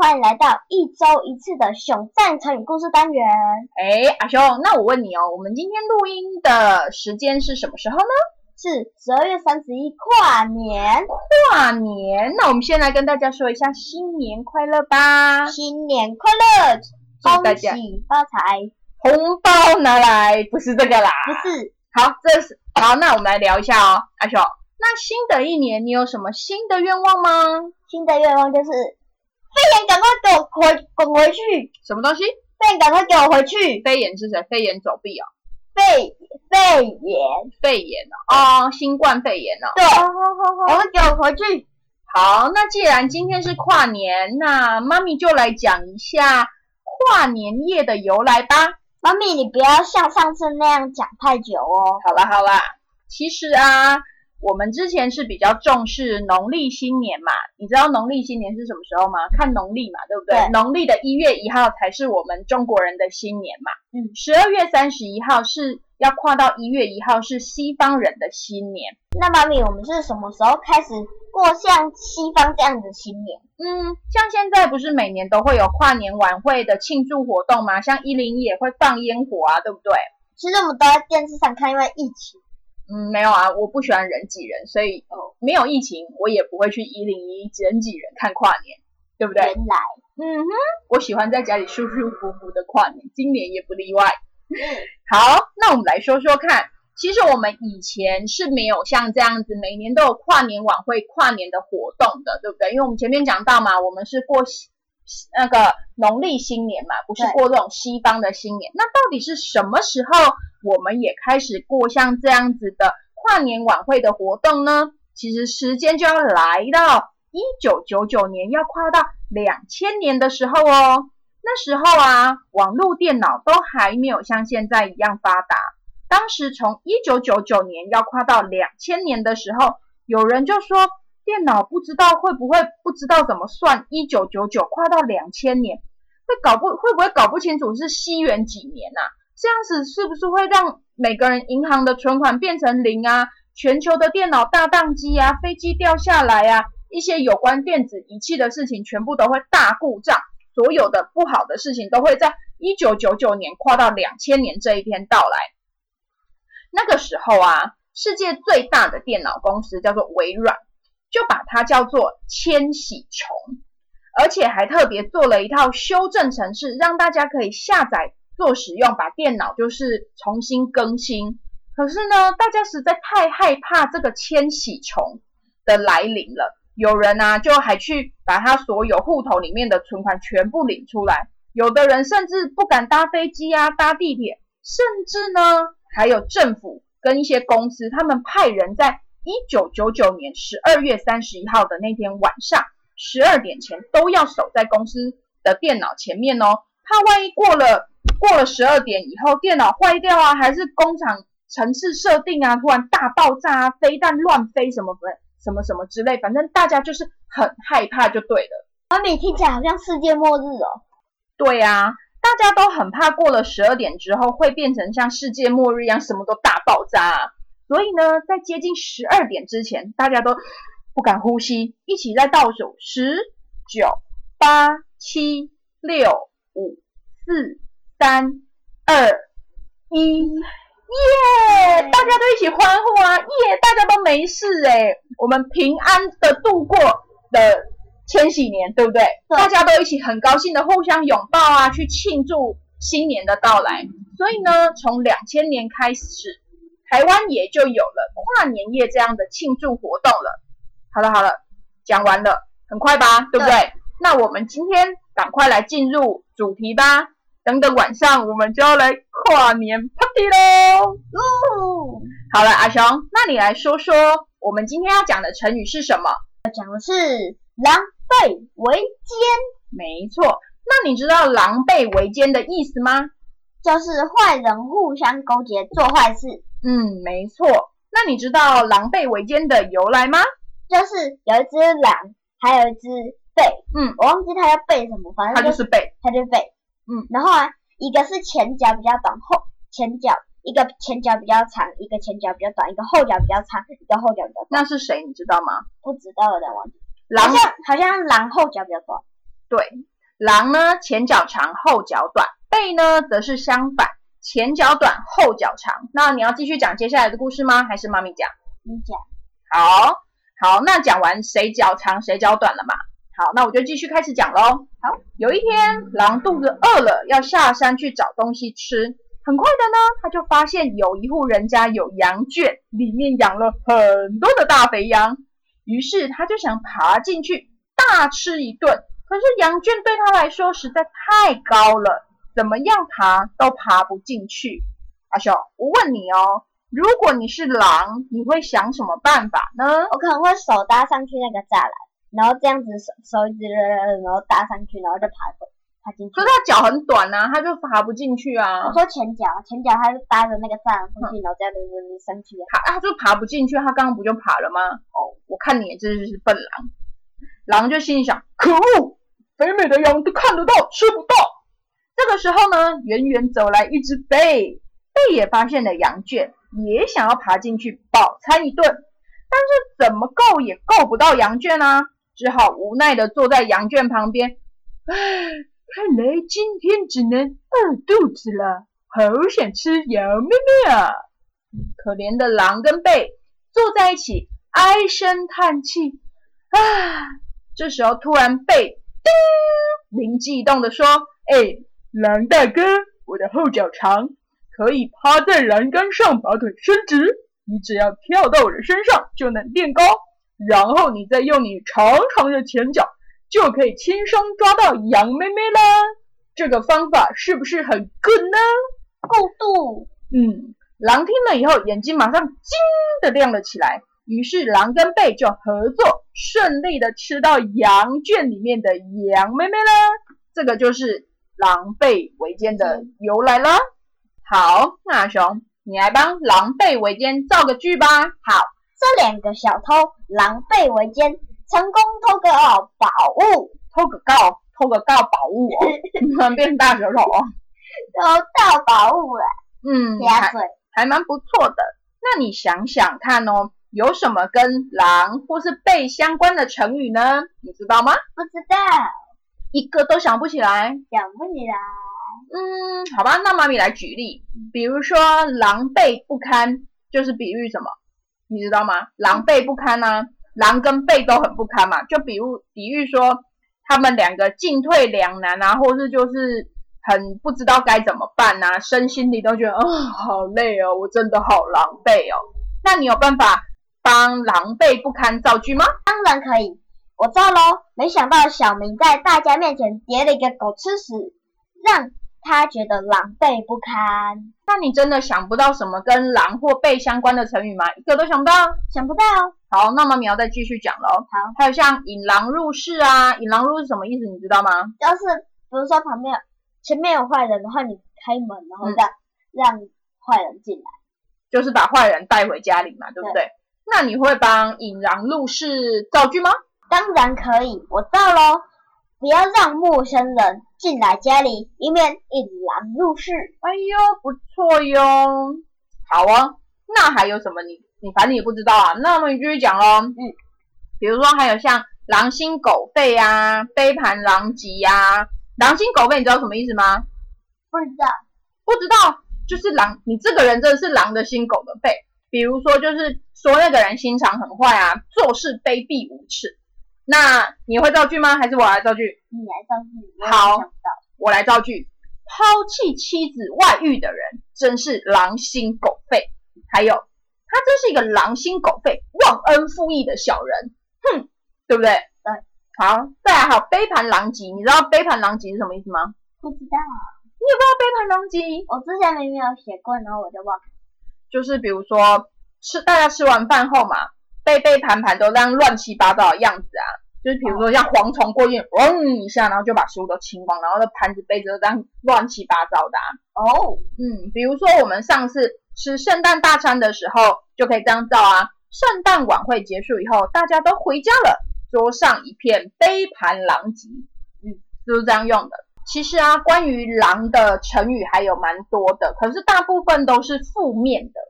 欢迎来到一周一次的熊赞成语故事单元。哎，阿雄，那我问你哦，我们今天录音的时间是什么时候呢？是十二月三十一，跨年。跨年，那我们先来跟大家说一下新年快乐吧！新年快乐，恭喜发财。红包拿来，不是这个啦，不是。好，这是好，那我们来聊一下哦，阿雄。那新的一年你有什么新的愿望吗？新的愿望就是肺炎赶快给我回滚回去。什么东西？肺炎赶快给我回去。肺炎是谁？飞檐走壁哦。肺肺炎肺炎哦，哦，新冠肺炎哦。对，好好好，赶快给我回去。好，那既然今天是跨年，那妈咪就来讲一下跨年夜的由来吧。妈咪，你不要像上次那样讲太久哦。好啦好啦，其实啊，我们之前是比较重视农历新年嘛。你知道农历新年是什么时候吗？看农历嘛，对不对？农历的一月一号才是我们中国人的新年嘛。嗯，十二月三十一号是要跨到一月一号，是西方人的新年。那妈咪，我们是什么时候开始？过像西方这样子新年，嗯，像现在不是每年都会有跨年晚会的庆祝活动吗？像一零一也会放烟火啊，对不对？其实我们都在电视上看，因为疫情。嗯，没有啊，我不喜欢人挤人，所以哦，没有疫情我也不会去一零一人挤人看跨年，对不对？原来，嗯哼，我喜欢在家里舒舒服服的跨年，今年也不例外。好，那我们来说说看。其实我们以前是没有像这样子，每年都有跨年晚会、跨年的活动的，对不对？因为我们前面讲到嘛，我们是过那个农历新年嘛，不是过这种西方的新年。那到底是什么时候，我们也开始过像这样子的跨年晚会的活动呢？其实时间就要来到一九九九年，要跨到两千年的时候哦。那时候啊，网络电脑都还没有像现在一样发达。当时从一九九九年要跨到两千年的时候，有人就说电脑不知道会不会不知道怎么算一九九九跨到两千年，会搞不会不会搞不清楚是西元几年呐？这样子是不是会让每个人银行的存款变成零啊？全球的电脑大宕机啊，飞机掉下来啊，一些有关电子仪器的事情全部都会大故障，所有的不好的事情都会在一九九九年跨到两千年这一天到来。那个时候啊，世界最大的电脑公司叫做微软，就把它叫做千禧虫，而且还特别做了一套修正程式，让大家可以下载做使用，把电脑就是重新更新。可是呢，大家实在太害怕这个千禧虫的来临了，有人啊就还去把他所有户头里面的存款全部领出来，有的人甚至不敢搭飞机啊，搭地铁，甚至呢。还有政府跟一些公司，他们派人在一九九九年十二月三十一号的那天晚上十二点前都要守在公司的电脑前面哦，怕万一过了过了十二点以后电脑坏掉啊，还是工厂城市设定啊突然大爆炸啊，飞弹乱飞什么什么什么之类，反正大家就是很害怕就对了。阿米听起来好像世界末日哦。对啊。大家都很怕过了十二点之后会变成像世界末日一样，什么都大爆炸。所以呢，在接近十二点之前，大家都不敢呼吸，一起在倒数十、九、八、七、六、五、四、三、二、一，耶！大家都一起欢呼啊，耶！大家都没事哎，我们平安的度过的千禧年，对不对？对大家都一起很高兴的互相拥抱啊，去庆祝新年的到来。所以呢，从两千年开始，台湾也就有了跨年夜这样的庆祝活动了。好了好了，讲完了，很快吧，对不对？那我们今天赶快来进入主题吧。等等晚上我们就要来跨年 party 喽。哦，好了，阿雄，那你来说说我们今天要讲的成语是什么？讲的是狼狈为奸，没错，那你知道狼狈为奸的意思吗？就是坏人互相勾结做坏事，嗯，没错。那你知道狼狈为奸的由来吗？就是有一只狼，还有一只狈，嗯，我忘记它叫狈什么，反正它就是狈。它就是狈，嗯，然后啊，一个是前脚比较短，后前脚一个前脚比较长，一个前脚比较短，一个后脚比较长，一个后脚比较短，那是谁？你知道吗？不知道有点忘记，狼好像好像狼后脚比较短，对，狼呢前脚长后脚短，狈呢则是相反，前脚短后脚长。那你要继续讲接下来的故事吗？还是妈咪讲？你讲，好，好，那讲完谁脚长谁脚短了嘛？好，那我就继续开始讲喽。好，有一天，狼肚子饿了，要下山去找东西吃。很快的呢，他就发现有一户人家有羊圈，里面养了很多的大肥羊。于是他就想爬进去大吃一顿。可是羊圈对他来说实在太高了，怎么样爬都爬不进去。阿雄，我问你哦，如果你是狼，你会想什么办法呢？我可能会手搭上去那个栅栏，然后这样子手手一直然后搭上去，然后就爬爬进去可是。他脚很短啊，他就爬不进去啊我。说前脚，前脚他就搭着那个栅栏附近，然后这样子升起来。爬，他就爬不进去，他刚刚不就爬了吗？哦，我看你真是笨狼。狼就心里想：可恶，肥美的羊都看得到，吃不到。这个时候呢，远远走来一只狈，狈也发现了羊圈，也想要爬进去饱餐一顿，但是怎么够也够不到羊圈啊，只好无奈的坐在羊圈旁边。唉，看来今天只能饿肚子了，好想吃羊咩咩啊！可怜的狼跟狈坐在一起，唉声叹气。啊，这时候突然被叮灵机一动的说：“哎，狼大哥，我的后脚长，可以趴在栏杆上把腿伸直。你只要跳到我的身上，就能变高，然后你再用你长长的前脚，就可以轻松抓到羊妹妹啦。这个方法是不是很 good 呢？”够度，嗯，狼听了以后，眼睛马上金的亮了起来。于是狼跟狈就合作，顺利的吃到羊圈里面的羊妹妹了。这个就是狼狈为奸的由来了。好，那阿雄，你来帮狼狈为奸造个句吧。好，这两个小偷狼狈为奸，成功偷个宝物，偷个告，偷个告宝物哦，变大舌头哦。偷到宝物了，嗯，还。还蛮不错的。那你想想看哦，有什么跟狼或是狈相关的成语呢？你知道吗？不知道，一个都想不起来。想不起来。嗯，好吧，那妈咪来举例，比如说狼狈不堪，就是比喻什么？你知道吗？狼狈不堪啊，狼跟狈都很不堪嘛，就比如比喻说他们两个进退两难啊，或是就是很不知道该怎么办啊，身心里都觉得啊、好累哦，我真的好狼狈哦。那你有办法帮狼狈不堪造句吗？当然可以，我造喽。没想到小明在大家面前叠了一个狗吃屎，让他觉得狼狈不堪。那你真的想不到什么跟狼或狈相关的成语吗？一个都想不到。想不到，好，那么苗再继续讲喽。好，还有像引狼入室啊，引狼入室什么意思？你知道吗？就是比如说旁边前面有坏人，然后你开门，然后嗯让、让坏人进来。就是把坏人带回家里嘛，对不对？那你会帮引狼入室造句吗？当然可以，我造喽。不要让陌生人进来家里，以免引狼入室。哎呦，不错哟。好啊，那还有什么你你反正也不知道啊，那么你继续讲喽。嗯，比如说还有像狼心狗肺啊，杯盘狼藉呀、狼心狗肺，你知道什么意思吗？不知道，不知道，就是狼，你这个人真的是狼的心，狗的肺。比如说，就是说那个人心肠很坏啊，做事卑鄙无耻。那你会造句吗？还是我来造句？你来造句，好。我来造句。抛弃妻子外遇的人，真是狼心狗肺。还有，他真是一个狼心狗肺、忘恩负义的小人。哼，对不对？对。好，再来还有杯盘狼藉。你知道杯盘狼藉是什么意思吗？不知道，你也不知道杯盘狼藉？我之前明明有写过，然后我就忘了。就是比如说吃大家吃完饭后嘛，杯杯盘盘都这样乱七八糟的样子啊。就是比如说像蝗虫过境，嗡一下，然后就把食物都清光，然后那盘子杯子都这样乱七八糟的、啊。哦，嗯，比如说我们上次吃圣诞大餐的时候，就可以这样造啊。圣诞晚会结束以后，大家都回家了，桌上一片杯盘狼藉，嗯，就是这样用的。其实啊，关于狼的成语还有蛮多的，可是大部分都是负面的。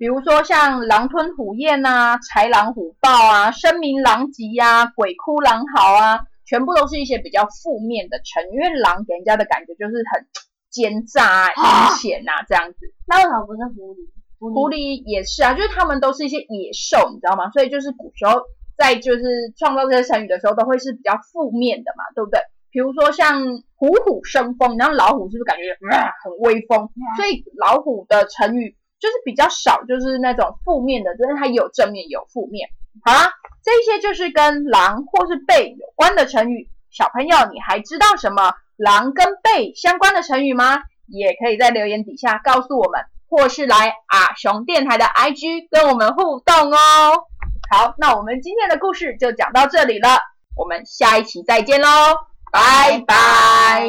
比如说像狼吞虎咽啊、豺狼虎豹啊、声名狼藉呀、鬼哭狼嚎啊，全部都是一些比较负面的成语。因为狼给人家的感觉就是很奸诈啊、阴险啊这样子。那为什么不是狐狸？狐狐狸也是啊，就是他们都是一些野兽，你知道吗？所以就是古时候在就是创造这些成语的时候，都会是比较负面的嘛，对不对？比如说像虎虎生风，然后老虎是不是感觉、呃、很威风？所以老虎的成语就是比较少，就是那种负面的，但是它有正面有负面。好啦，这些就是跟狼或是狈有关的成语。小朋友，你还知道什么狼跟狈相关的成语吗？也可以在留言底下告诉我们，或是来阿熊电台的 IG 跟我们互动哦。好，那我们今天的故事就讲到这里了，我们下一期再见喽，拜拜。